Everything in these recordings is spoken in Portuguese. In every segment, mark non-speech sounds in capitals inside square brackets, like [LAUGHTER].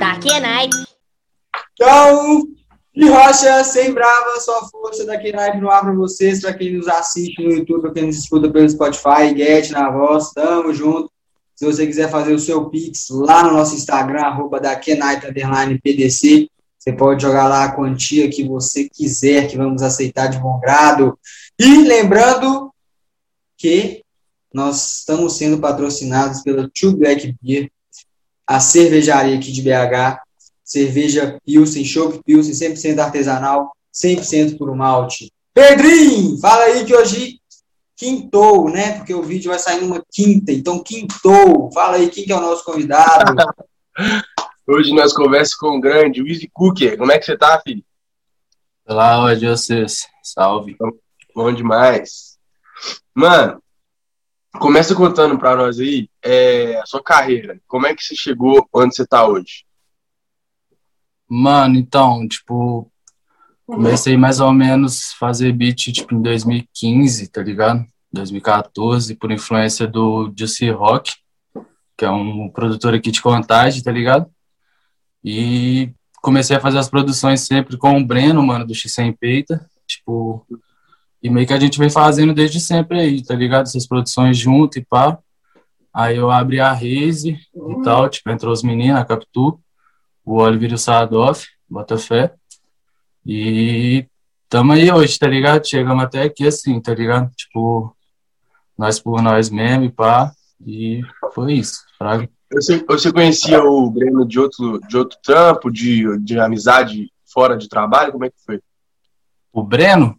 Daqui é night. Então, de rocha, sem brava, só força daqui night no ar pra vocês, pra quem nos assiste no YouTube, pra quem nos escuta pelo Spotify, Get na voz, tamo junto. Se você quiser fazer o seu Pix lá no nosso Instagram, arroba daqui night, underline PDC, você pode jogar lá a quantia que você quiser, que vamos aceitar de bom grado. E lembrando que nós estamos sendo patrocinados pela Two Black Beer, a cervejaria aqui de BH, cerveja Pilsen, Chopp Pilsen, 100% artesanal, 100% por malte. Pedrinho, fala aí que hoje quintou, né? Porque o vídeo vai sair numa quinta, então quintou. Fala aí quem que é o nosso convidado. [LAUGHS] Hoje nós conversamos com o grande Wizzy Cooker. Como é que você tá, filho? Olá, hoje vocês. Salve. Bom demais. Mano, começa contando pra nós aí é, a sua carreira. Como é que você chegou onde você tá hoje? Mano, então, tipo, comecei mais ou menos fazer beat, tipo, em 2015, tá ligado? 2014, por influência do Juicy Rock, que é um produtor aqui de Contagem, tá ligado? E comecei a fazer as produções sempre com o Breno, mano, do X Sem Peita, tipo, e meio que a gente vem fazendo desde sempre aí, tá ligado? Essas produções junto e pá. Aí eu abri a Raze e tal, tipo, entrou os meninos, a Capitu, o Oliver e o Sadoff, Botafé. E tamo aí hoje, tá ligado? Chegamos até aqui assim, tá ligado? Tipo, nós por nós mesmo e pá. E foi isso, fraga. Você, você conhecia o Breno de outro, de outro trampo, de, de amizade fora de trabalho? Como é que foi? O Breno?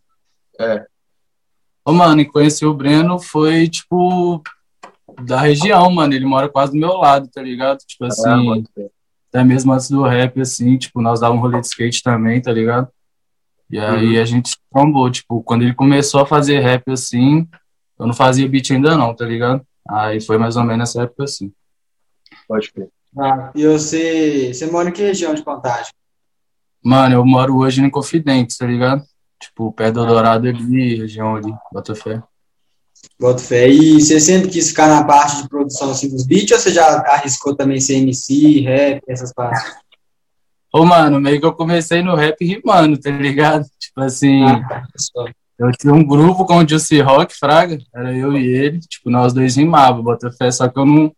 É. Ô, mano, e conheci o Breno foi, tipo, da região, mano. Ele mora quase do meu lado, tá ligado? Tipo assim, Ah, até mesmo antes do rap, assim, tipo, nós dávamos um rolê de skate também, tá ligado? E aí a gente se trombou, tipo, quando ele começou a fazer rap, assim, eu não fazia beat ainda não, tá ligado? Aí foi mais ou menos nessa época, assim. Pode crer. Ah, e você, você mora em que região de Contagem? Mano, eu moro hoje em Confidentes, tá ligado? Tipo, perto do Dourado ali, região ali, Botafé. Boto fé. E você sempre quis ficar na parte de produção assim, dos beats ou você já arriscou também ser MC, rap, essas partes? Ô, mano, meio que eu comecei no rap rimando, tá ligado? Tipo assim, Ah, só. eu tinha um grupo com o Juicy Rock, Fraga, era eu e ele, tipo, nós dois rimávamos, Botafé, só que eu não,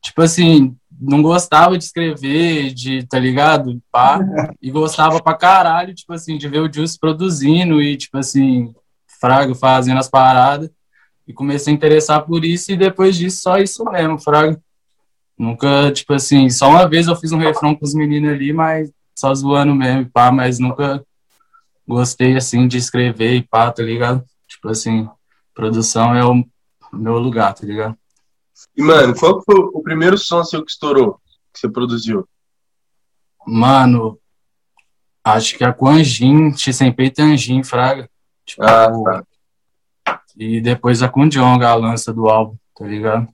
tipo assim, não gostava de escrever, de, tá ligado? Pá, e gostava pra caralho, tipo assim, de ver o Juicy produzindo e, tipo assim, Fraga fazendo as paradas. E comecei a interessar por isso e depois disso só isso mesmo, Fraga. Nunca, tipo assim, só uma vez eu fiz um refrão com os meninos ali, mas só zoando mesmo, pá, mas nunca gostei, assim, de escrever e pá, tá ligado? Tipo assim, produção é o meu lugar, tá ligado? E, mano, qual foi o primeiro som seu que estourou, que você produziu? Mano, acho que é com Anjin, X sem peito e Anjin, Fraga. Tipo, Ah, tá. E depois a com Jong, a lança do álbum, tá ligado?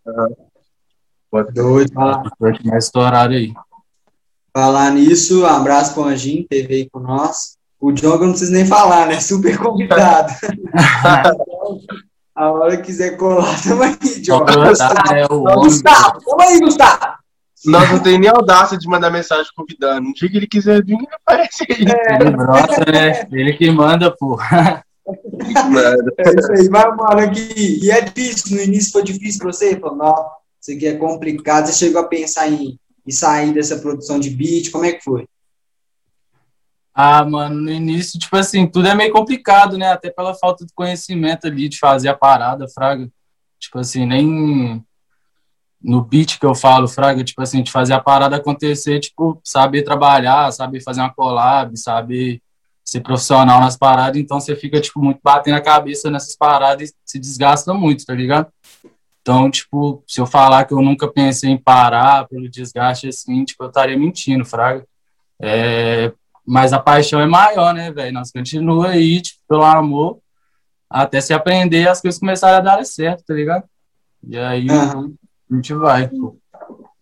Pode crer. Doido. Foi que mais estourado aí. falar nisso, um abraço pro Anjinho, teve aí com nós. O Diogo eu não preciso nem falar, né? Super convidado. [LAUGHS] [LAUGHS] A hora que quiser colar, [LAUGHS] tamo aí, Diogo. Tá, é. Gustavo, tamo aí, Gustavo. Nós não tem nem audácia de mandar mensagem convidando. No dia que ele quiser vir, ele aparece aí. Ele brota, né? Ele que manda. Mano. É isso aí, vai, mano, aqui. E é difícil, no início foi difícil pra você? Falou, não, isso aqui é complicado. Você chegou a pensar em, em sair dessa produção de beat, como é que foi? Ah, mano, no início, tipo assim, tudo é meio complicado, né? Até pela falta de conhecimento ali de fazer a parada, Fraga. Tipo assim, nem no beat que eu falo, Fraga, tipo assim, de fazer a parada acontecer, tipo, saber trabalhar, saber fazer uma collab, saber ser profissional nas paradas, então você fica, tipo, muito batendo a cabeça nessas paradas e se desgasta muito, tá ligado? Então, tipo, se eu falar que eu nunca pensei em parar pelo desgaste, assim, tipo, eu estaria mentindo, Fraga. É, mas a paixão é maior, né, velho? Nós continua aí, tipo, pelo amor, até se aprender as coisas começarem a dar certo, tá ligado? E aí Aham. a gente vai, pô.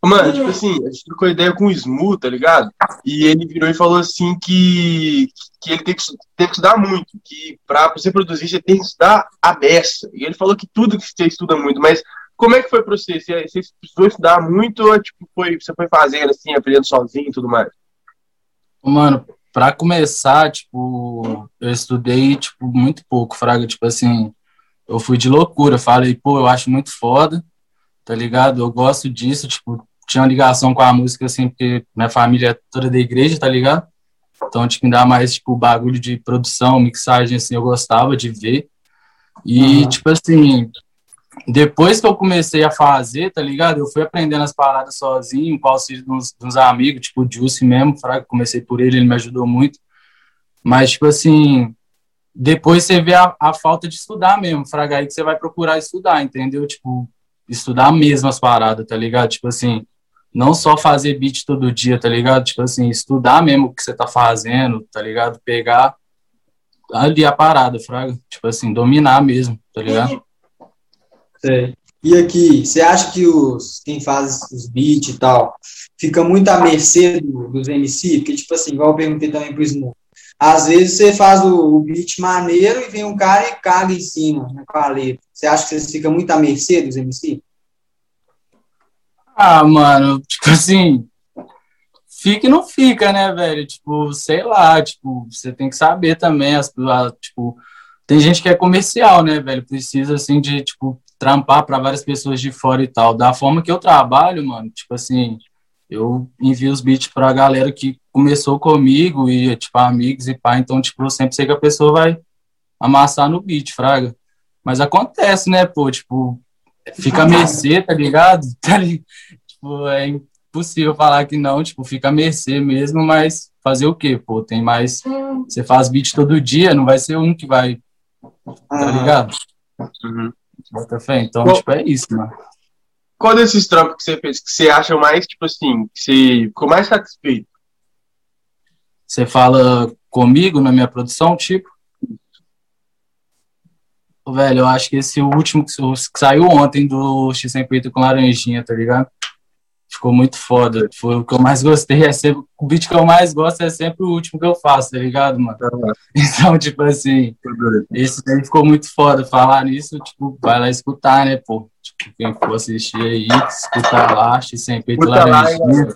Mano, tipo assim, a gente trocou ideia com o Smu, tá ligado? E ele virou e falou assim que, que ele tem que, tem que estudar muito, que pra você produzir você tem que estudar a beça. E ele falou que tudo que você estuda muito, mas como é que foi pra você? Você, você precisou estudar muito ou tipo, foi, você foi fazendo assim, aprendendo sozinho e tudo mais? Mano, pra começar, tipo, eu estudei, tipo, muito pouco, fraga, tipo assim, eu fui de loucura, falei, pô, eu acho muito foda, tá ligado? Eu gosto disso, tipo, tinha uma ligação com a música, assim, porque minha família é toda da igreja, tá ligado? Então, tipo, ainda mais, tipo, bagulho de produção, mixagem, assim, eu gostava de ver. E, uhum. tipo assim, depois que eu comecei a fazer, tá ligado? Eu fui aprendendo as paradas sozinho, com auxílio de uns, de uns amigos, tipo o Jussi mesmo, fraga, comecei por ele, ele me ajudou muito. Mas, tipo assim, depois você vê a, a falta de estudar mesmo, fraga, aí que você vai procurar estudar, entendeu? Tipo, estudar mesmo as paradas, tá ligado? Tipo assim, não só fazer beat todo dia, tá ligado? Tipo assim, estudar mesmo o que você tá fazendo, tá ligado? Pegar ali a parada, fraga. Tipo assim, dominar mesmo, tá ligado? Sei. E aqui, você acha que os quem faz os beats e tal fica muito à mercê do, dos MC? Porque, tipo assim, igual eu perguntei também pro Snoop. Às vezes você faz o, o, beat maneiro e vem um cara e caga em cima né, com a letra. Você acha que você fica muito à mercê dos MC? Ah, mano, [LAUGHS] tipo assim, fica e não fica, né, velho? Tipo, sei lá, tipo, você tem que saber também, as, tipo, tem gente que é comercial, né, velho? Precisa, assim, de, tipo, trampar para várias pessoas de fora e tal. Da forma que eu trabalho, mano, tipo assim, eu envio os beats pra galera que começou comigo e, tipo, amigos e pá, então, tipo, eu sempre sei que a pessoa vai amassar no beat, fraga. Mas acontece, né, pô, tipo, fica a mercê, tá ligado? [LAUGHS] Tá ligado? Tipo, é impossível falar que não, tipo, fica a mercê mesmo, mas fazer o quê, pô? Tem mais. Você faz beat todo dia, não vai ser um que vai. Tá ligado? Uhum. Bota fé. Então, Qual, tipo, é isso, mano. Qual desses trampos que você fez que você acha mais, tipo assim, que você ficou mais satisfeito? Você fala comigo na minha produção, tipo? Velho, eu acho que esse último que saiu ontem do X sem peito com laranjinha, tá ligado? Ficou muito foda. Foi o que eu mais gostei. É sempre, o beat que eu mais gosto é sempre o último que eu faço, tá ligado, mano? [LAUGHS] Então, tipo assim, esse aí ficou muito foda. Falar nisso, tipo, vai lá escutar, né, pô? Tipo, quem for assistir aí, escutar lá, sem peito laranjinha.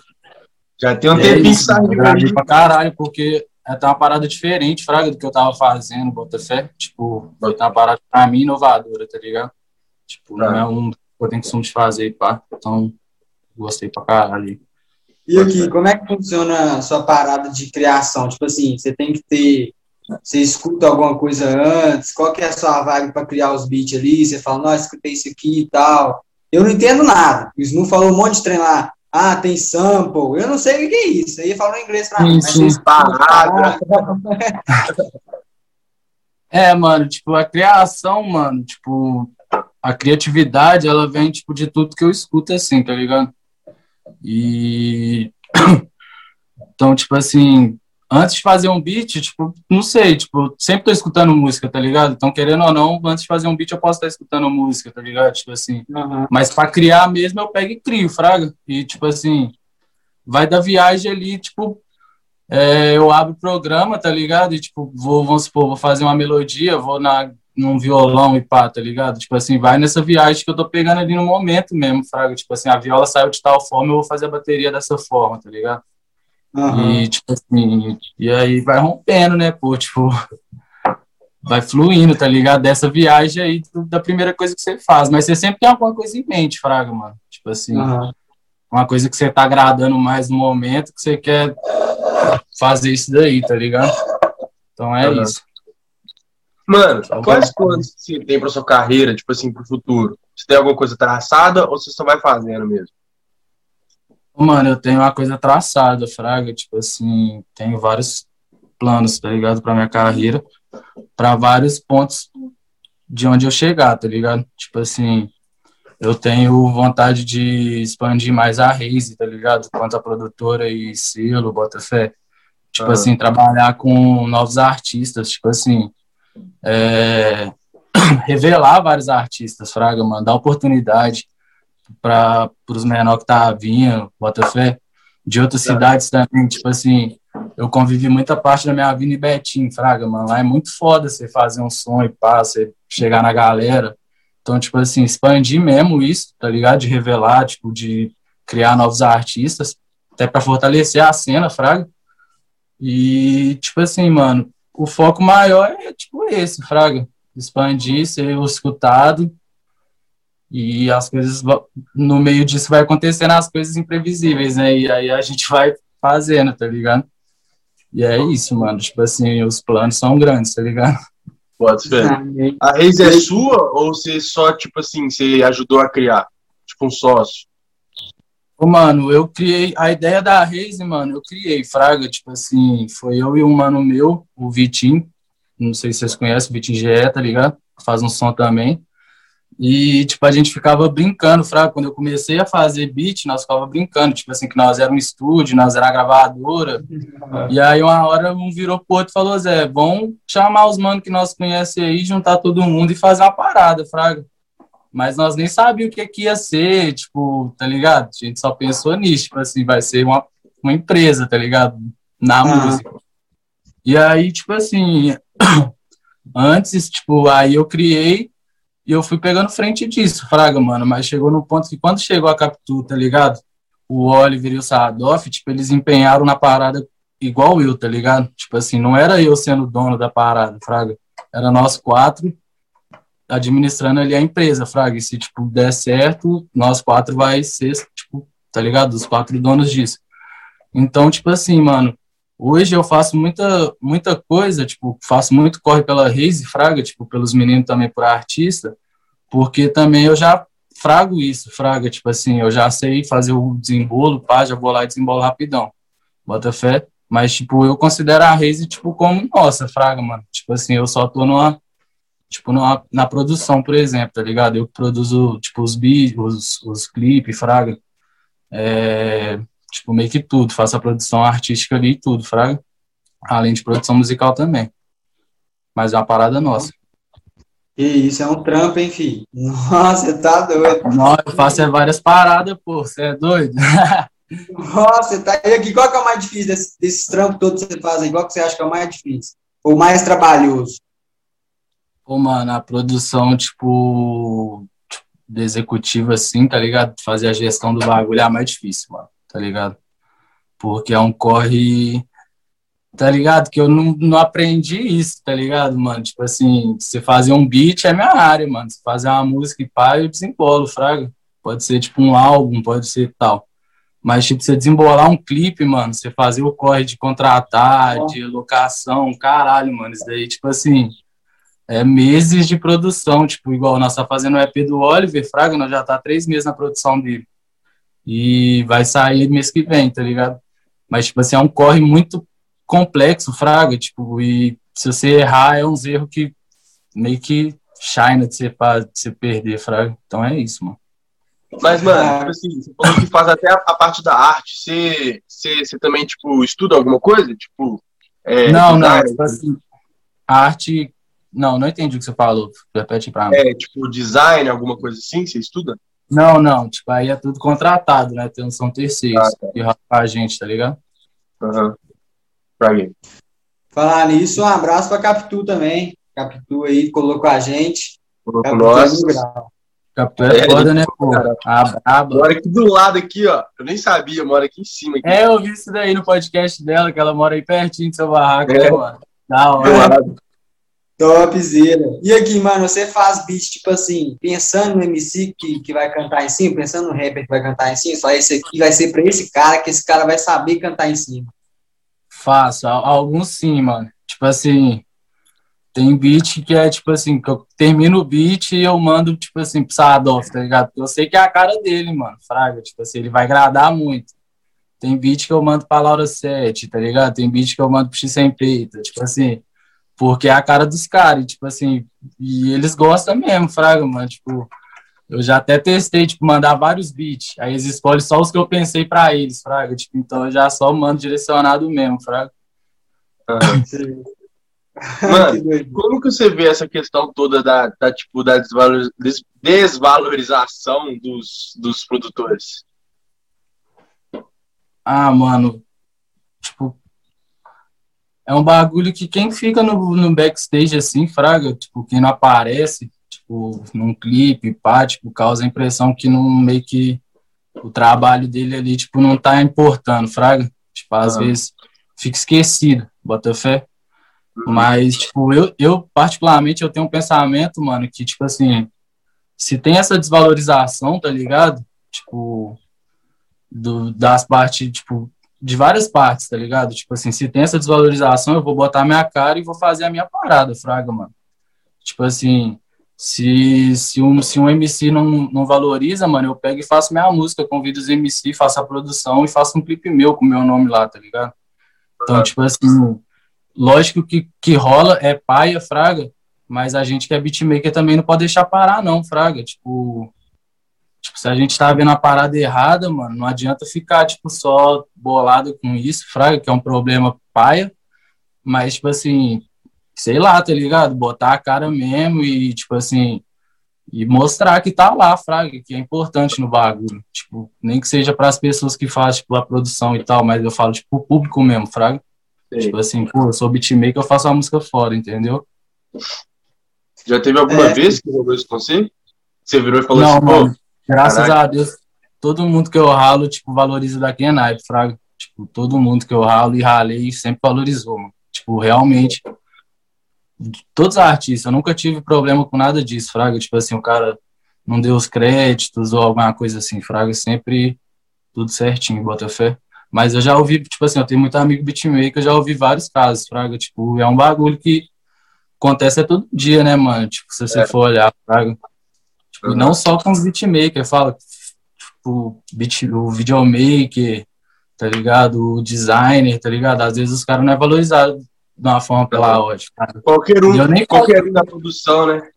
Já tem um é tempinho que saiu. pra caralho, porque é uma parada diferente, fraga, do que eu tava fazendo, bota fé. Tipo, foi uma parada pra mim inovadora, tá ligado? Tipo, não é um que eu tenho costume de fazer, pá. Então, gostei pra caralho. E aqui, como é que funciona a sua parada de criação? Tipo assim, você tem que ter. Você escuta alguma coisa antes? Qual que é a sua vibe para criar os beats ali? Você fala, nossa, escutei isso aqui e tal. Eu não entendo nada. O Snu falou um monte de trem lá. Ah, tem sample. Eu não sei o que é isso. Aí falou em inglês pra mim. Sim, sim. [LAUGHS] É, mano, tipo, a criação, mano, tipo, a criatividade, ela vem, tipo, de tudo que eu escuto, assim, tá ligado? E [CLEARS THROAT] então, tipo assim, antes de fazer um beat, tipo, não sei, tipo, sempre tô escutando música, tá ligado? Então, querendo ou não, antes de fazer um beat eu posso estar escutando música, tá ligado? Tipo assim, uhum. mas para criar mesmo eu pego e crio, fraga. E tipo assim, vai da viagem ali, tipo, é, eu abro o programa, tá ligado? E tipo, vou, vamos supor, vou fazer uma melodia, vou na num violão e pá, tá ligado? Tipo assim, vai nessa viagem que eu tô pegando ali no momento mesmo, fraga. Tipo assim, a viola saiu de tal forma, eu vou fazer a bateria dessa forma, tá ligado? Uhum. E, tipo assim, e aí vai rompendo, né, pô, tipo, [LAUGHS] vai fluindo, tá ligado? Dessa viagem aí, da primeira coisa que você faz. Mas você sempre tem alguma coisa em mente, fraga, mano. Tipo assim, uhum. uma coisa que você tá agradando mais no momento, que você quer fazer isso daí, tá ligado? Então é uhum. isso. Mano, quais planos você tem para sua carreira, tipo assim, pro futuro? Você tem alguma coisa traçada ou você só vai fazendo mesmo? Mano, eu tenho uma coisa traçada, Fraga. Tipo assim, tenho vários planos, tá ligado? Pra minha carreira, para vários pontos de onde eu chegar, tá ligado? Tipo assim, eu tenho vontade de expandir mais a Raze, tá ligado? Quanto a produtora e selo, Botafé. Tipo ah. assim, trabalhar com novos artistas, tipo assim, é, [CLEARS THROAT] revelar vários artistas, Fraga, mano, dar oportunidade para os menores que tá vindo, Botafé, de outras é. cidades também, tipo assim, eu convivi muita parte da minha vida em Betim, Fraga, mano, lá é muito foda você fazer um som e pá, você chegar na galera Então, tipo assim, expandir mesmo isso, tá ligado? De revelar, tipo, de criar novos artistas, até para fortalecer a cena, fraga. E, tipo assim, mano, o foco maior é, tipo, esse, fraga. Expandir, ser escutado. E as coisas, no meio disso vai acontecendo as coisas imprevisíveis, né? E aí a gente vai fazendo, tá ligado? E é isso, mano. Tipo assim, os planos são grandes, tá ligado? Pode ser. A Reis é sua ou você só, tipo assim, você ajudou a criar? Tipo um sócio? Mano, eu criei a ideia da Reise, mano, eu criei, Fraga, tipo assim, foi eu e um mano meu, o Vitinho, não sei se vocês conhecem, o Vitinho GE, tá ligado? Faz um som também. E, tipo, a gente ficava brincando, Fraga, quando eu comecei a fazer beat, nós ficava brincando, tipo assim, que nós era um estúdio, nós era a gravadora. E aí, uma hora, um virou pro outro e falou, Zé, vamos chamar os manos que nós conhecemos aí, juntar todo mundo e fazer uma parada, Fraga mas nós nem sabíamos o que, que ia ser, tipo, tá ligado? A gente só pensou nisso, tipo assim, vai ser uma, uma empresa, tá ligado? Na ah. música. E aí, tipo assim, [CLEARS THROAT] antes, tipo, aí eu criei e eu fui pegando frente disso, fraga, mano, mas chegou no ponto que quando chegou a Capitu, tá ligado? O Oliver e o Sadoff, tipo, eles empenharam na parada igual eu, tá ligado? Tipo assim, não era eu sendo dono da parada, fraga. Era nós quatro administrando ali a empresa, Fraga. E se, tipo, der certo, nós quatro vai ser, tipo, tá ligado? Os quatro donos disso. Então, tipo assim, mano, hoje eu faço muita, muita coisa, tipo, faço muito corre pela Reise Fraga, tipo, pelos meninos também por artista, porque também eu já frago isso, Fraga, tipo assim, eu já sei fazer o desembolo, pá, já vou lá e desembolo rapidão. Bota fé. Mas, tipo, eu considero a Reise, tipo, como nossa, Fraga, mano. Tipo assim, eu só tô numa tipo, na, na produção, por exemplo, tá ligado? Eu produzo, tipo, os beats, os, os clipes, fraga, é, tipo, meio que tudo, faço a produção artística ali e tudo, fraga, além de produção musical também. Mas é uma parada nossa. Que isso, é um trampo, hein, filho? Nossa, você tá doido. Nossa, eu faço é várias paradas, pô, você é doido? Nossa, tá aqui. Qual que é o mais difícil desse, desses trampos todos que você faz aí? Qual que você acha que é o mais difícil? Ou mais trabalhoso? Pô, mano, a produção, tipo, de executivo, assim, tá ligado? Fazer a gestão do bagulho é a mais difícil, mano, tá ligado? Porque é um corre, tá ligado? Que eu não, não aprendi isso, tá ligado, mano? Tipo assim, você fazer um beat é minha área, mano. Você fazer uma música e pá, eu desembolo, fraga. Pode ser, tipo, um álbum, pode ser tal. Mas, tipo, você desembolar um clipe, mano, você fazer o corre de contratar, de locação, caralho, mano, isso daí, tipo assim, é, meses de produção, tipo, igual nós tá fazendo o EP do Oliver Fraga, nós já tá três meses na produção dele. E vai sair mês que vem, tá ligado? Mas, tipo assim, é um corre muito complexo, Fraga, tipo, e se você errar, é uns erros que meio que shine de você, de você perder, Fraga. Então é isso, mano. Mas, mano, tipo assim, você falou que faz até a, a parte da arte. Você, você, você, também, tipo, estuda alguma coisa? Tipo, é, não, não, tipo assim, a arte não, não entendi o que você falou. Repete pra mim. É, tipo, design, alguma coisa assim, você estuda? Não, não, tipo, aí é tudo contratado, né? Tem, são terceiros ah, tá. que a gente, tá ligado? Aham. Uhum. Pra mim. Falar nisso, um abraço pra Capitu também. Capitu aí colocou a gente. Colocou nós. Capitu é, é foda, né, pô? A braba. Mora aqui do lado, aqui, ó. Eu nem sabia, mora aqui em cima. Aqui. É, eu vi isso daí no podcast dela, que ela mora aí pertinho do seu barraco, é. né, mano? Da hora. Topzera. E aqui, mano, você faz beat, tipo assim, pensando no MC que, que vai cantar em cima, pensando no rapper que vai cantar em cima, só esse aqui vai ser pra esse cara, que esse cara vai saber cantar em cima. Faço, alguns sim, mano. Tipo assim, tem beat que é tipo assim, que eu termino o beat e eu mando, tipo assim, pro Sadoff, tá ligado? Porque eu sei que é a cara dele, mano, fraga. Tipo assim, ele vai agradar muito. Tem beat que eu mando pra Laura 7, tá ligado? Tem beat que eu mando pro X Sem Peito. Tipo assim, porque é a cara dos caras, tipo assim, e eles gostam mesmo, Fraga, mano, tipo, eu já até testei, tipo, mandar vários beats, aí eles escolhem só os que eu pensei para eles, Fraga, tipo, então eu já só mando direcionado mesmo, Fraga. Ah. [LAUGHS] Mano, como que você vê essa questão toda da, da tipo, da desvalorização dos, dos produtores? Ah, mano, tipo, é um bagulho que quem fica no, no backstage assim, fraga, tipo, quem não aparece, tipo, num clipe, pá, tipo, causa a impressão que não meio que o trabalho dele ali, tipo, não tá importando, fraga. Tipo, às uhum. vezes fica esquecido, bota fé. Mas, tipo, eu, eu, particularmente, eu tenho um pensamento, mano, que, tipo assim, se tem essa desvalorização, tá ligado? Tipo, do, das partes, tipo, de várias partes, tá ligado? Tipo assim, se tem essa desvalorização, eu vou botar minha cara e vou fazer a minha parada, fraga, mano. Tipo assim, se, se, um, se um MC não, não valoriza, mano, eu pego e faço minha música, convido os MC, faço a produção e faço um clipe meu com o meu nome lá, tá ligado? Então, tipo assim, lógico que, que rola é paia, fraga, mas a gente que é beatmaker também não pode deixar parar, não, fraga. Tipo, se a gente tá vendo a parada errada, mano, não adianta ficar, tipo, só bolado com isso, fraga, que é um problema paia, mas, tipo assim, sei lá, tá ligado? Botar a cara mesmo e, tipo assim, e mostrar que tá lá, fraga, que é importante no bagulho. Tipo, nem que seja para as pessoas que fazem, tipo, a produção e tal, mas eu falo, tipo, o público mesmo, fraga. Tipo assim, pô, eu sou beatmaker, eu faço uma música fora, entendeu? Já teve alguma é. vez que rolou isso com você? Você virou e falou Não, assim, mano, graças caraca. a Deus, todo mundo que eu ralo, tipo, valoriza daqui é naipe, fraga. Tipo, todo mundo que eu ralo e ralei sempre valorizou, mano. Tipo, realmente, todos os artistas, eu nunca tive problema com nada disso, Fraga. Tipo assim, o cara não deu os créditos ou alguma coisa assim, Fraga, sempre tudo certinho, bota fé. Mas eu já ouvi, tipo assim, eu tenho muito amigo beatmaker, eu já ouvi vários casos, Fraga. Tipo, é um bagulho que acontece todo dia, né, mano? Tipo, se você é. for olhar, Fraga. Uhum. não só com os beatmakers, fala, tipo, beat, o videomaker, tá ligado? O designer, tá ligado? Às vezes os caras não é valorizado de uma forma pela ótica. Qualquer um, nem qualquer um da produção, né?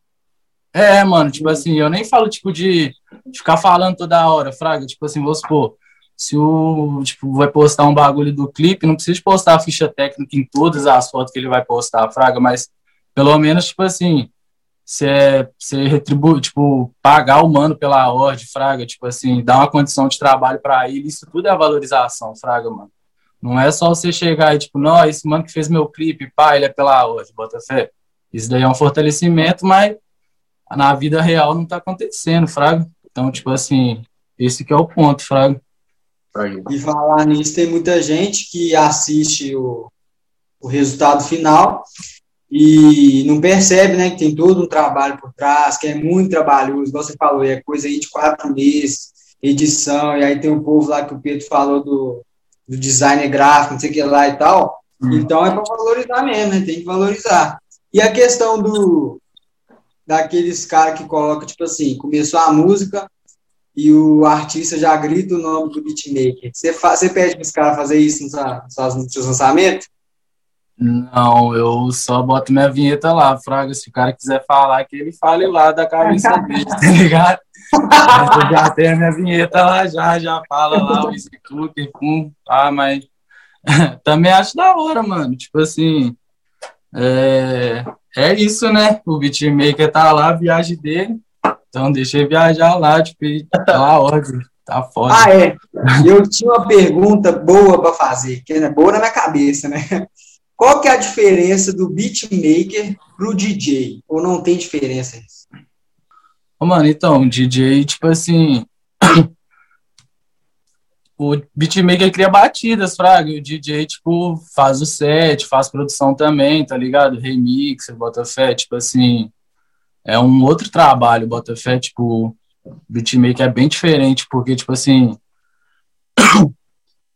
É, mano, tipo assim, eu nem falo, tipo, de, ficar falando toda hora, fraga, tipo assim, vou supor, se o, tipo, vai postar um bagulho do clipe, não precisa postar a ficha técnica em todas as fotos que ele vai postar, fraga, mas pelo menos, tipo assim, você, você retribui, tipo, pagar o mano pela ordem, fraga, tipo assim, dar uma condição de trabalho para ele, isso tudo é valorização, fraga, mano. Não é só você chegar e, tipo, não, esse mano que fez meu clipe, pá, ele é pela hoje, bota fé. Isso daí é um fortalecimento, mas na vida real não tá acontecendo, fraga. Então, tipo assim, esse que é o ponto, fraga. E falar nisso, tem muita gente que assiste o, o resultado final e não percebe, né, que tem todo um trabalho por trás, que é muito trabalhoso, igual você falou, é coisa aí de quatro meses, edição, e aí tem um povo lá que o Pedro falou do, do designer gráfico, não sei o que lá e tal. Hum. Então é para valorizar mesmo, né? Tem que valorizar. E a questão do daqueles caras que colocam, tipo assim, começou a música e o artista já grita o nome do beatmaker. Você, faz, você pede para os caras fazer isso nos, nos seus lançamentos? Não, eu só boto minha vinheta lá, Fraga. Se o cara quiser falar, que ele fale lá da cabeça [LAUGHS] dele, tá ligado? eu já tenho a minha vinheta lá, já, já fala lá o Cooker, pum, ah, mas [LAUGHS] também acho da hora, mano. Tipo assim, é, é isso, né? O beatmaker tá lá, a viagem dele, então deixa ele viajar lá, tipo, tá lá, óbvio, tá foda. Ah, é. Eu tinha uma pergunta boa para fazer, que é boa na minha cabeça, né? Qual que é a diferença do beatmaker pro DJ? Ou não tem diferença isso? Mano, então, DJ, tipo assim. [COUGHS] o beatmaker cria batidas, fraga. E o DJ, tipo, faz o set, faz produção também, tá ligado? Remix, bota fé, tipo assim. É um outro trabalho, bota fé, tipo. Beatmaker é bem diferente, porque, tipo assim. [COUGHS]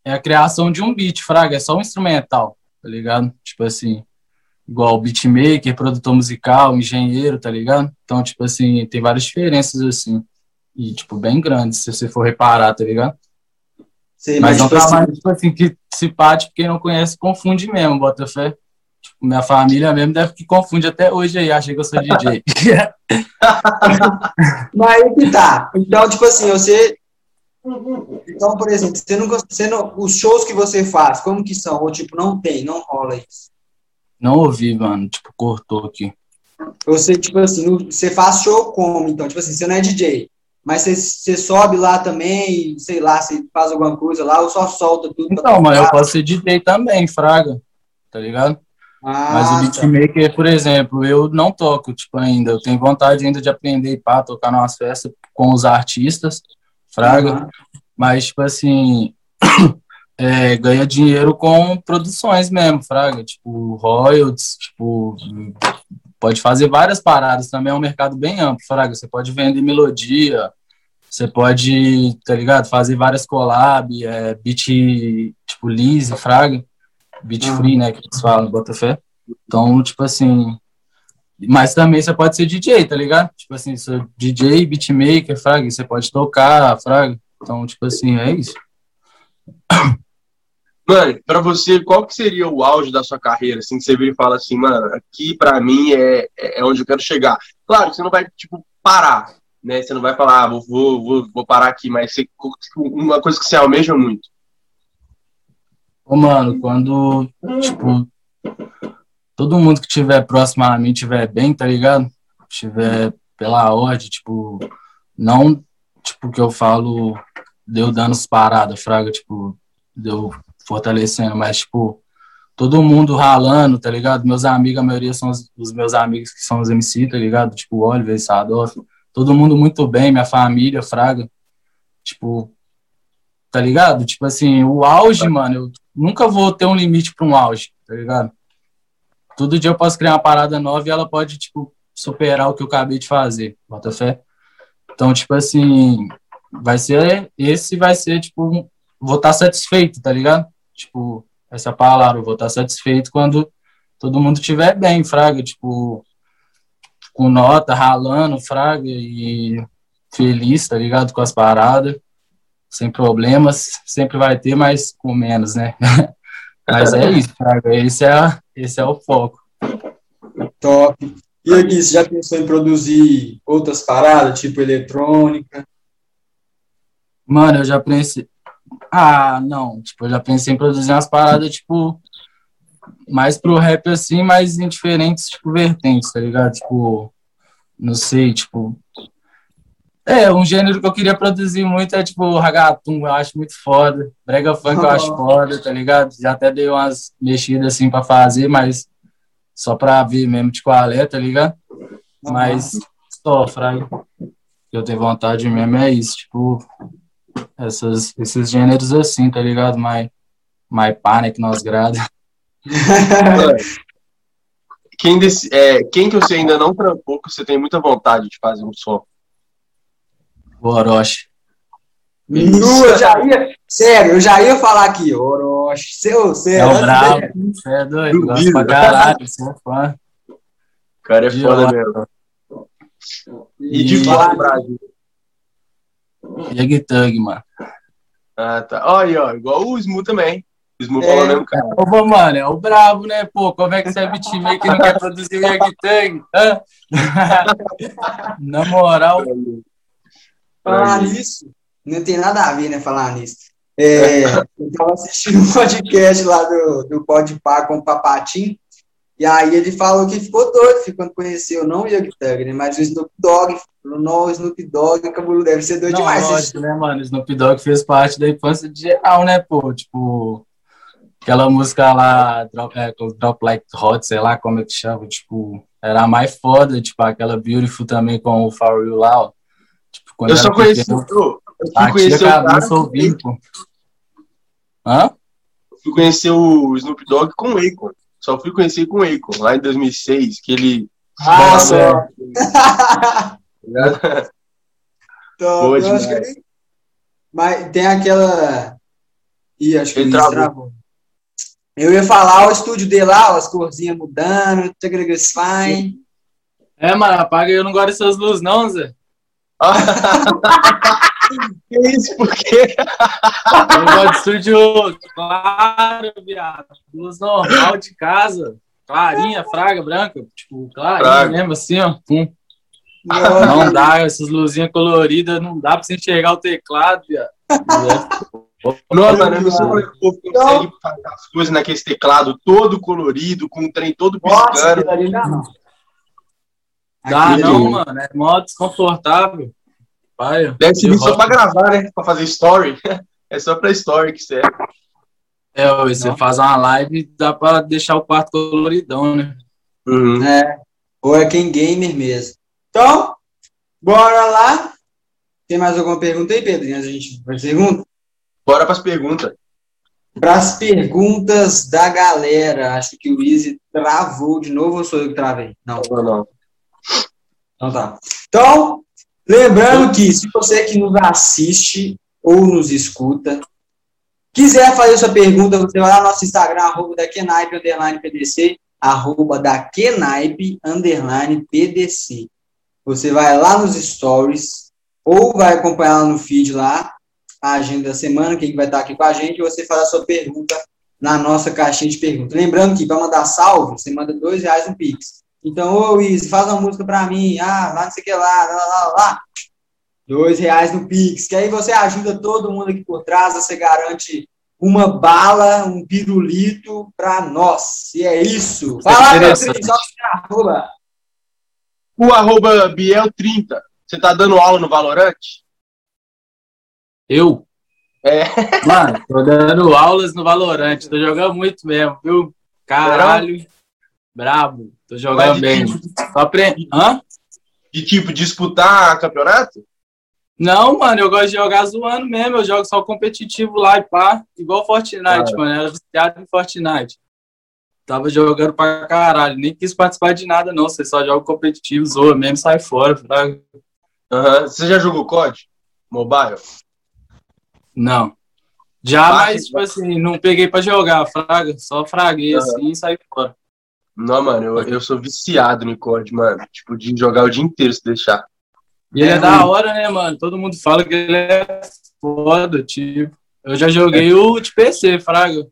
é a criação de um beat, fraga. É só um instrumental, tá ligado? Tipo assim igual beatmaker, produtor musical, engenheiro, tá ligado? Então, tipo assim, tem várias diferenças, assim, e, tipo, bem grandes, se você for reparar, tá ligado? Sim, mas, mas é um tipo trabalho, assim... tipo assim, que se parte, tipo, quem não conhece, confunde mesmo, bota fé. Tipo, minha família mesmo deve que confunde até hoje aí, acha que eu sou DJ. [LAUGHS] [LAUGHS] mas aí que tá. Então, tipo assim, você... Então, por exemplo, você não, você não, os shows que você faz, como que são? Ou, tipo, não tem, não rola isso? Não ouvi, mano. Tipo, cortou aqui. Você, tipo assim, você faz show como? Então, tipo assim, você não é DJ. Mas você, você sobe lá também, sei lá, você faz alguma coisa lá, ou só solta tudo? Então, mas eu posso ser DJ também, Fraga. Tá ligado? Ah, Mas o tá. beatmaker, por exemplo, eu não toco, tipo, ainda. Eu tenho vontade ainda de aprender para tocar nas festas com os artistas, fraga. Uhum. Mas, tipo assim, [CLEARS THROAT] é, ganha dinheiro com produções mesmo, fraga. Tipo, royalties, tipo, pode fazer várias paradas. Também é um mercado bem amplo, fraga. Você pode vender melodia, você pode, tá ligado? Fazer várias collab, é, beat, tipo, Lise, fraga beat free, né, que eles falam, Botafé. Então, tipo assim, mas também você pode ser DJ, tá ligado? Tipo assim, sou DJ, beatmaker, fraga, você pode tocar, fraga. Então, tipo assim, é isso. Mano, pra você, qual que seria o auge da sua carreira? Assim, que você vira e fala assim, mano, aqui pra mim é, é onde eu quero chegar. Claro, você não vai, tipo, parar, né? Você não vai falar, ah, vou, vou, vou parar aqui, mas você, uma coisa que você almeja muito. Ô, mano, quando, tipo, todo mundo que tiver próximo a mim tiver bem, tá ligado? Tiver pela ordem, tipo, não, tipo, que eu falo, deu danos parada, fraga, tipo, deu fortalecendo, mas, tipo, todo mundo ralando, tá ligado? Meus amigos, a maioria são os, os meus amigos que são os MC, tá ligado? Tipo, Oliver, Sadoff, todo mundo muito bem, minha família, fraga, tipo, tá ligado? Tipo assim, o auge, mano, eu nunca vou ter um limite para um auge, tá ligado? Todo dia eu posso criar uma parada nova e ela pode, tipo, superar o que eu acabei de fazer, bota fé? Então, tipo assim, vai ser, esse vai ser, tipo, vou estar tá satisfeito, tá ligado? Tipo, essa palavra, vou estar tá satisfeito quando todo mundo estiver bem, fraga, tipo, com nota, ralando, fraga, e feliz, tá ligado? Com as paradas sem problemas, sempre vai ter, mas com menos, né? [LAUGHS] mas é isso, esse é, esse é o foco. Top. E aqui, você já pensou em produzir outras paradas, tipo eletrônica? Mano, eu já pensei. Ah, não. Tipo, eu já pensei em produzir umas paradas, tipo, mais pro rap assim, mas em diferentes, tipo, vertentes, tá ligado? Tipo, não sei, tipo, é, um gênero que eu queria produzir muito é tipo o ragatum, eu acho muito foda. Brega funk eu acho foda, tá ligado? Já até dei umas mexidas assim pra fazer, mas só pra ver mesmo de qual é, tá ligado? Mas só, fraga. Eu tenho vontade mesmo é isso, tipo, essas, esses gêneros assim, tá ligado? Mais, mais pá, né, que nós grada. [LAUGHS] quem, desse, é, quem que você ainda não trampou, que você tem muita vontade de fazer um som? O Orochi. eu já ia, sério, eu já ia falar aqui, Orochi, seu, seu. É o brabo, você é doido, gosto pra caralho, você é fã. O cara é de foda mesmo. E, e de fora do Brasil. Yag Tug, mano. Ah, tá. Olha aí, ó, igual o Smu também. O Smu é, falou mesmo, cara. Ô, mano, é o brabo, né? Pô, como é que você é beatmaker que não quer produzir Yag Tug? [LAUGHS] Na moral, Falar nisso, não tem nada a ver, né? Falar nisso. É, eu estava assistindo um podcast lá do, do Podpah com o Papatim, e aí ele falou que ficou doido quando conheceu, não o Yogi Thug, né? Mas o Snoop Dogg, falou, não, o Snoop Dogg, Cabulu, deve ser doido não, demais. Lógico, né, mano? O Snoop Dogg fez parte da infância de geral, né, pô? Tipo, aquela música lá, Drop, é, Drop Like Hot, sei lá como é que chama, tipo, era a mais foda, tipo, aquela Beautiful também com o For Real lá, ó. Quando eu só conheci, pequeno, eu, eu fui conhecer o cara. Ouvindo, Hã? Fui conhecer o Snoop Dogg com o Akon. Só fui conhecer com o Akon, lá em 2006, que ele... Nossa! [LAUGHS] Boa eu acho que ele... Mas tem aquela... Ih, acho que ele, travou. travou. Eu ia falar o estúdio dele lá, as corzinhas mudando, fine. É, mano, apaga eu não gosto dessas luzes, não, Zé. [LAUGHS] que isso? Por quê? Eu gosto de estúdio claro, viado. Luz normal de casa. Clarinha, fraga, branca. Tipo, clarinha fraga. mesmo, assim, ó. Pum. Não, não dá, essas luzinhas coloridas, não dá pra você enxergar o teclado, viado. Não, mano, eu não sei como é que o povo consegue fazer as coisas naquele teclado todo colorido, com o trem todo piscando. Nossa, não. Dá Aqui, não, mano. É mó desconfortável. Pai, Deve ser só pra gravar, né? Pra fazer story. [LAUGHS] É só pra story que serve. É, você faz uma live dá pra deixar o quarto coloridão, né? Uhum. É. Ou é quem gamer mesmo. Então, bora lá. Tem mais alguma pergunta aí, Pedrinho? A gente faz pergunta? Bora para as perguntas. Para as perguntas da galera. Acho que o Easy travou de novo ou sou eu que travei? Não. Não, não. Então tá. Então, lembrando que se você que nos assiste ou nos escuta, quiser fazer sua pergunta, você vai lá no nosso Instagram, arroba da Kenaipe, underline PDC, arroba da Kenaipe, underline PDC. Você vai lá nos stories, ou vai acompanhar no feed lá, a agenda da semana, quem vai estar aqui com a gente, e você faz a sua pergunta na nossa caixinha de perguntas. Lembrando que para mandar salve, você manda dois reais no Pix. Então, ô Luiz, faz uma música para mim, ah, lá não sei o que lá, lá, lá, lá. Dois reais no Pix, que aí você ajuda todo mundo aqui por trás, você garante uma bala, um pirulito para nós. E é isso. Fala, Pedrinho, só arroba. O arroba Biel30. Você tá dando aula no Valorante? Eu? É. Mano, tô dando aulas no Valorante. Tô jogando muito mesmo, viu? Caralho. Brabo. Tô jogando bem. Tipo. Hã? De tipo, disputar campeonato? Não, mano, eu gosto de jogar zoando mesmo. Eu jogo só competitivo lá e pá. Igual Fortnite, mano. Eu era viciado em Fortnite. Tava jogando pra caralho. Nem quis participar de nada, não. Você só joga competitivo, zoa mesmo, sai fora. Fraga. Uhum. Você já jogou COD? Mobile? Não. Já, mas, tipo assim, não peguei pra jogar, fraga. Só fraguei uhum. assim e saí fora. Não, mano, eu, eu sou viciado no COD, mano. Tipo, de jogar o dia inteiro se deixar. E ele é, é da hora, né, mano? Todo mundo fala que ele é foda, tipo. Eu já joguei é. o de PC, fraga.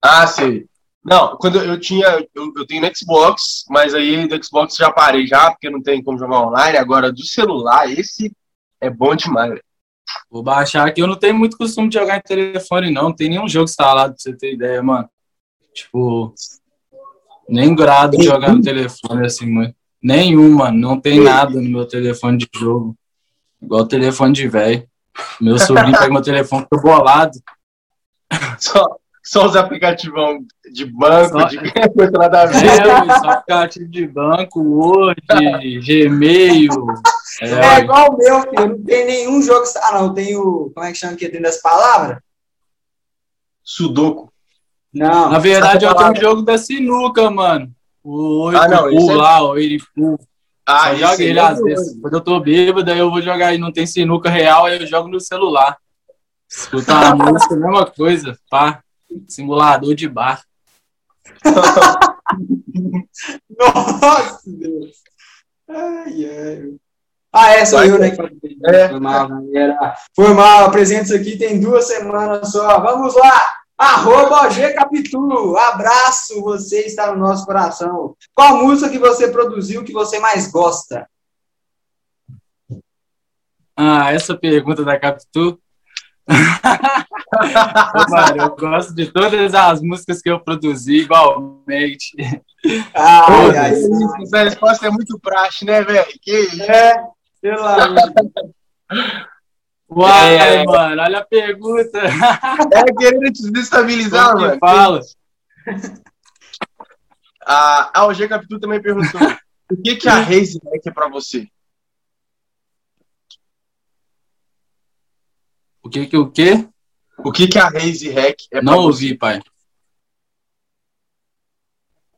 Ah, sei. Não, quando eu tinha. Eu, eu, tenho no Xbox, mas aí do Xbox já parei já, porque não tem como jogar online. Agora, do celular, esse é bom demais. Vou baixar aqui. Eu não tenho muito costume de jogar em telefone, não. Não tem nenhum jogo instalado, pra você ter ideia, mano. Tipo. Nem grado de jogar no telefone, assim, mano. Nenhum, mano. Não tem nada no meu telefone de jogo. Igual telefone de velho. Meu sobrinho pega meu telefone, tô bolado. Só, só os aplicativos de banco, só, de [LAUGHS] coisa nada a ver. É, só aplicativo de banco, Word, Gmail. É, é igual o meu, filho. Não tem nenhum jogo. Ah, não, tem o. Como é que chama aqui dentro das palavras? Sudoku. Não. Na verdade, eu tenho um jogo da sinuca, mano. O Oito ah, não, é... lá, o Iripu. Ah, eu jogo ele é às vezes. Quando eu tô bêbado, aí eu vou jogar e não tem sinuca real, aí eu jogo no celular. Escutar a [LAUGHS] música, mesma coisa, pá. Simulador de bar. [LAUGHS] Nossa, Deus. Ai, ai. Ah, é, sou eu, né? É. Foi mal, galera. Foi mal, apresento aqui tem duas semanas só. Vamos lá! Arroba G Capitu. Abraço, você está no nosso coração. Qual música que você produziu que você mais gosta? Ah, essa pergunta da Capitu [LAUGHS] Mano, eu gosto de todas as músicas que eu produzi igualmente. Ah, essa resposta é muito praxe, né, velho? Que é, sei lá. [LAUGHS] Uai, é, mano, olha a pergunta. É querendo te desestabilizar, mano. Fala. A, a OG Capitu também perguntou: o que, que a Raze é pra você? O que que o quê? O que que a Raise Hack é Não ouvi, pai.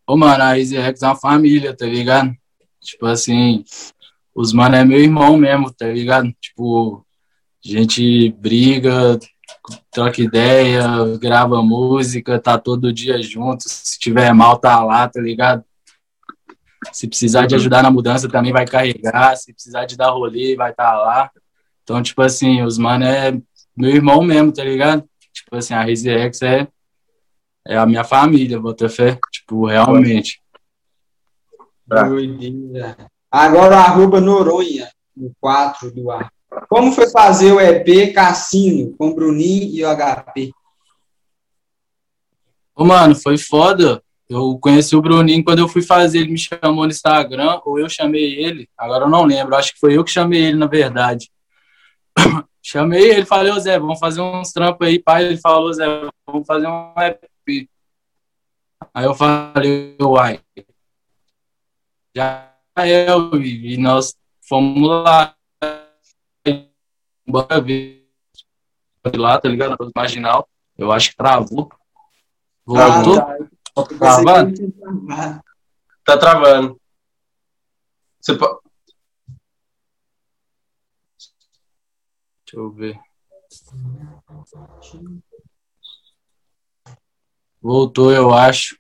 Ô, mano, a Raise Hack é uma família, tá ligado? Tipo assim, os mano é meu irmão mesmo, tá ligado? Tipo, a gente briga, troca ideia, grava música, tá todo dia junto. Se tiver mal, tá lá, tá ligado? Se precisar de ajudar na mudança, também vai carregar. Se precisar de dar rolê, vai estar tá lá. Então, tipo assim, os mano é meu irmão mesmo, tá ligado? Tipo assim, a RZX é, é a minha família, fé. Tipo, realmente. Doideira. Agora arroba Noronha, no 4 do ar. Como foi fazer o EP Cassino com Bruninho e o HP? Ô, mano, foi foda. Eu conheci o Bruninho quando eu fui fazer, ele me chamou no Instagram, ou eu chamei ele, agora eu não lembro, acho que foi eu que chamei ele, na verdade. [COUGHS] Chamei ele, falei, ô Zé, vamos fazer uns trampos aí, pai. Ele falou, Zé, vamos fazer um EP. Aí eu falei, uai, já é, e nós fomos lá, bora ver lá, tá ligado? Marginal, eu acho que travou. Voltou? Ah, tá. tá travando? Tá travando. Você pode... Deixa eu ver. Voltou, eu acho.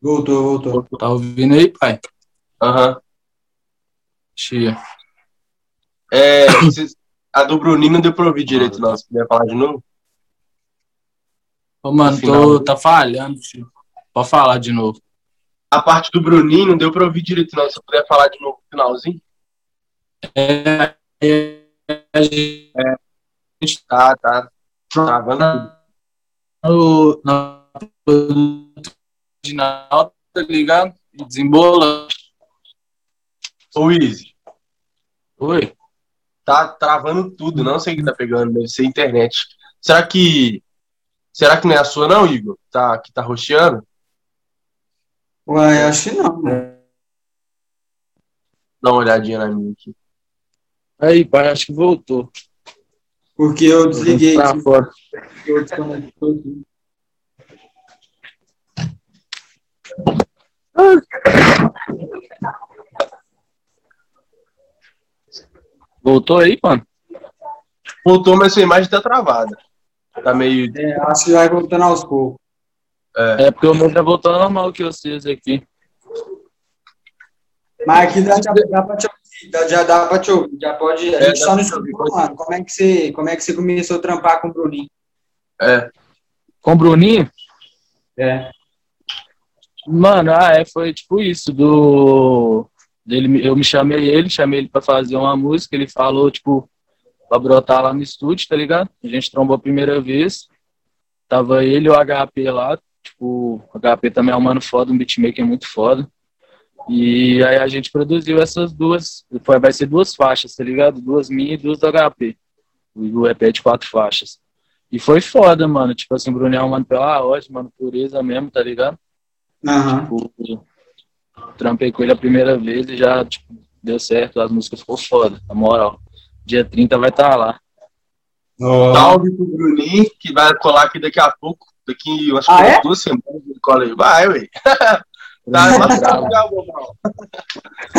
Voltou, voltou. Tá ouvindo aí, pai? Aham. Uhum. Chia. [COUGHS] É, a do Bruninho não deu pra ouvir direito, não. Você puder falar de novo? Ô, mano, tô, tá falhando, tio. Pode falar de novo. A parte do Bruninho não deu pra ouvir direito, não. Se puder falar de novo no finalzinho. É, é, é, Tá, tá. Travando tudo. Na original, tá ligado? Desembola. Ô, Easy. Oi. Tá travando tudo, não sei o que tá pegando, deve ser internet. Será que. Será que não é a sua, não, Igor? Tá, que tá roxeando? Uai, acho que não. Né? Dá uma olhadinha na minha aqui. Aí, pai, acho que voltou. Porque eu desliguei. Pra fora. Voltou aí, mano? Voltou, mas sua imagem tá travada. Tá meio. É, acho que vai voltando aos poucos. É, é porque o meu já voltou normal que vocês aqui. Mas aqui dá, dá pra te já dá para te ouvir, já pode. A é, gente só não explicou, mano. Como é, que você, como é que você começou a trampar com o Bruninho? É. Com o Bruninho? É. Mano, ah, é, foi tipo isso, do. Dele, eu me chamei ele, chamei ele para fazer uma música, ele falou, tipo, pra brotar lá no estúdio, tá ligado? A gente trombou a primeira vez. Tava ele e o HP lá, tipo, o HP também é um mano foda, um beatmaker muito foda. E aí a gente produziu essas duas, foi, vai ser duas faixas, tá ligado? Duas minhas e duas do HP. O EP é de quatro faixas. E foi foda, mano. Tipo assim, o Brunel, mano, pela ótimo, mano, pureza mesmo, tá ligado? Uhum. Tipo, trampei com ele a primeira vez e já, tipo, deu certo, as músicas ficou foda, na moral. Dia 30 vai estar tá lá. Oh. Salve pro Bruninho, que vai colar aqui daqui a pouco. Daqui, umas ah, é? duas semanas ele cola aí. Vai, ué. [LAUGHS] Tá,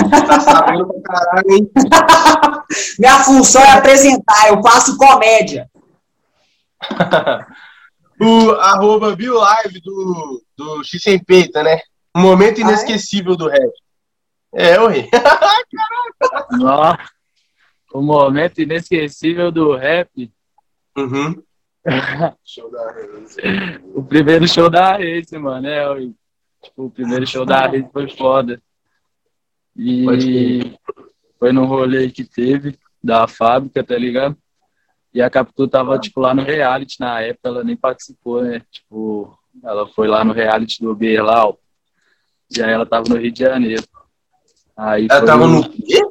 tá sabendo pra caralho, hein? [LAUGHS] Minha função é apresentar, eu faço comédia. [LAUGHS] o arroba BioLive do, do X Sem Peita, né? Um momento inesquecível ah, é? do rap. É, ué. [LAUGHS] Caraca. O momento inesquecível do rap. Uhum. show da O primeiro show da Race, mano. É, ué. Tipo, o primeiro show da Rede foi foda. E foi no rolê que teve da fábrica, tá ligado? E a Capitu tava, tipo, lá no reality na época, ela nem participou, né? Tipo, ela foi lá no reality do Uber lá, ó. E aí ela tava no Rio de Janeiro. Aí ela tava no quê?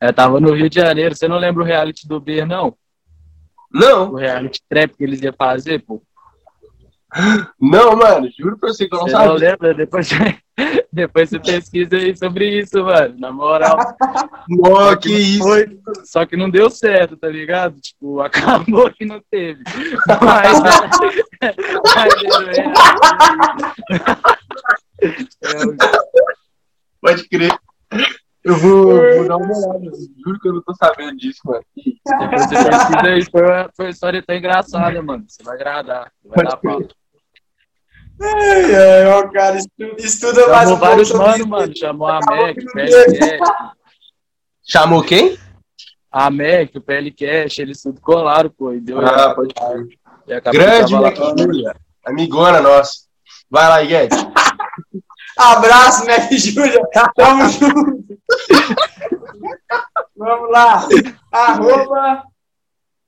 Ela tava no Rio de Janeiro. Você não lembra o reality do Uber, não? Não. O reality trap que eles iam fazer, pô. Não, mano, juro pra você que eu não você sabia. Não lembra? Depois, [LAUGHS] depois você pesquisa aí sobre isso, mano. Na moral. Nossa, que, que isso. Foi, só que não deu certo, tá ligado? Tipo, [LAUGHS] acabou que não teve. Mas, [LAUGHS] Pode crer. Eu vou, vou, dar uma olhada. Juro que eu não tô sabendo disso, mano. Aí. Foi uma, foi uma história tão engraçada, mano. Você vai agradar. Vai Pode dar pau. Ai, ai, ó, cara, estuda, estuda Chamou mais um vários mano, mano. Chamou a Mac, o PLCast. Chamou quem? A Mac, o PLCast, eles tudo colaram, pô. E deu ah, pode Grande Mac Júlia, amigona nossa. Vai lá, Iguete. [LAUGHS] Abraço, Mac [LAUGHS] Júlia. Tamo [LAUGHS] junto. Vamos lá. Arroba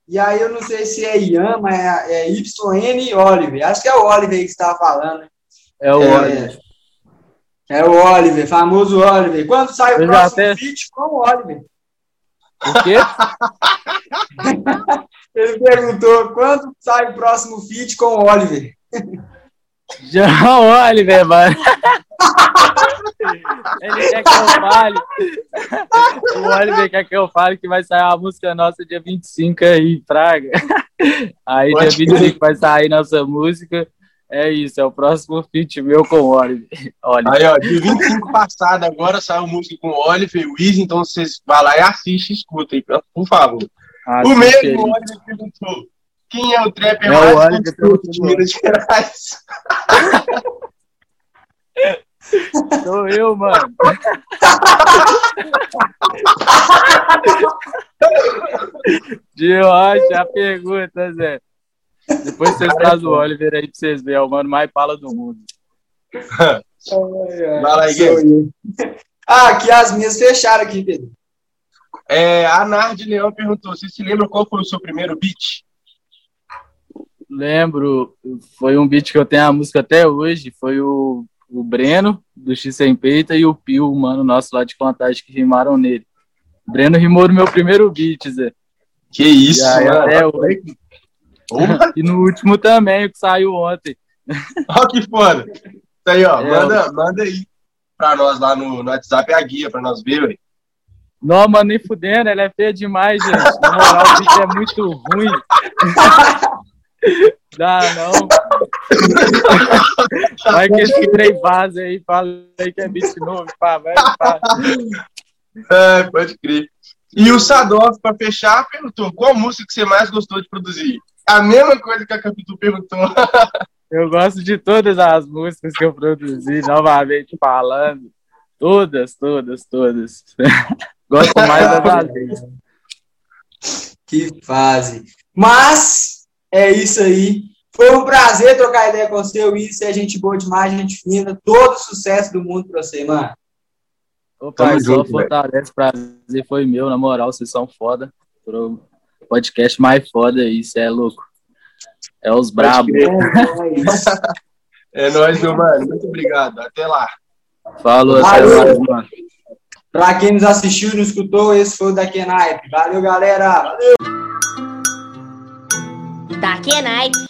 e aí eu não sei se é Ian, mas é, é YN Oliver. Acho que é o Oliver que estava falando. É o é, Oliver. É o Oliver, famoso Oliver. Quando sai o eu próximo até... feat com o Oliver? O quê? [LAUGHS] Ele perguntou quando sai o próximo feat com o Oliver. João [LAUGHS] Oliver, mano. Ele quer que eu fale. O Oliver quer que eu fale que vai sair a música nossa dia 25 aí, Praga. Aí Pode dia 25 vai sair nossa música. É isso, é o próximo feat meu com o Oliver. Oliver. Aí, ó, dia 25 passado, agora saiu música com o Oliver e o Easy, então vocês vão lá e assistem escutem, por favor. Assiste o mesmo. Oliver perguntou: quem é o trapper É o mais Oliver gostoso de. Minas Gerais? [LAUGHS] Sou eu, mano. [LAUGHS] De rocha, a pergunta, Zé. Depois vocês trazem o Oliver aí pra vocês verem. É o mano mais fala do mundo. [LAUGHS] Vai lá. Ah, aqui as minhas fecharam aqui, Pedro. É, a Nardi Leão perguntou: você se lembra qual foi o seu primeiro beat? Lembro, foi um beat que eu tenho a música até hoje. Foi o, o Breno, do X Sem Peita, e o Pio, mano nosso lá de contagem, que rimaram nele. O Breno rimou no meu primeiro beat, Zé. Que isso, E aí, mano. até hoje. E no último também, o que saiu ontem. [LAUGHS] ó, que foda. Isso aí, ó, É, manda, manda aí pra nós lá no, no WhatsApp a guia pra nós ver, velho. Não, mano, nem fudendo, ela é feia demais, gente. Na moral, o beat é muito ruim. [LAUGHS] Dá, não. Vai que esse trem vaza aí, fala aí que é beat novo, pá, vai, pá. É, pode crer. E o Sadoff, pra fechar, perguntou: qual música que você mais gostou de produzir? A mesma coisa que a Capitu perguntou. Eu gosto de todas as músicas que eu produzi, novamente falando. Todas, todas, todas. Gosto mais [LAUGHS] vezes. Que fase. Mas é isso aí. Foi um prazer trocar ideia com você, Wilson. É gente boa demais, gente fina. Todo sucesso do mundo pra você, mano. Ô, Tamo pai, só junto, fortalece, prazer foi meu, na moral, vocês são foda. Pro podcast mais foda aí, cê é louco. É os brabos. [LAUGHS] É. É nóis, meu mano. Muito obrigado. Até lá. Falou, Valeu. até mais, mano. Pra quem nos assistiu e nos escutou, esse foi o da Kenaipe. Valeu, galera. Valeu. Da Kenai.